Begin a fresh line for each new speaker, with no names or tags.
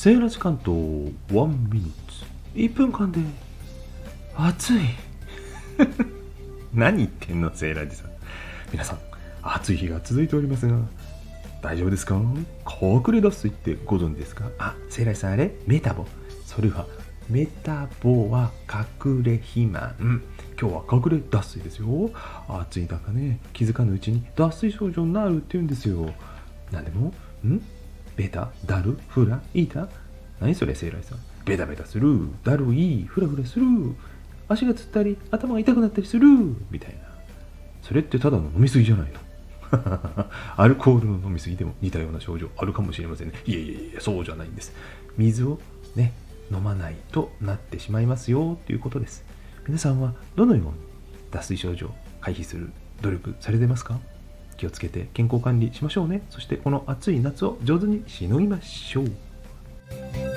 セーラジ関東1ミニッツ。1分間で。暑い。何言ってんのセーラジさん。皆さん暑い日が続いておりますが大丈夫ですか？隠れ脱水ってご存知ですか？あセーラジさんあれ？メタボ。それはメタボは隠れ肥満。今日は隠れ脱水ですよ。暑い中ね気づかぬうちに脱水症状になるって言うんですよ。何でも？ん？ベタ？ダルフライータ何それ？セイライさん。ベタベタする。だるい？フラフラする。足がつったり頭が痛くなったりする。みたいな。それってただの飲みすぎじゃないの？アルコールの飲みすぎでも似たような症状あるかもしれませんね。いやいやいやそうじゃないんです。水をね飲まないとなってしまいますよ。ということです。皆さんはどのように脱水症状回避する努力されてますか？気をつけて健康管理しましょうね。そしてこの暑い夏を上手にしのぎましょう。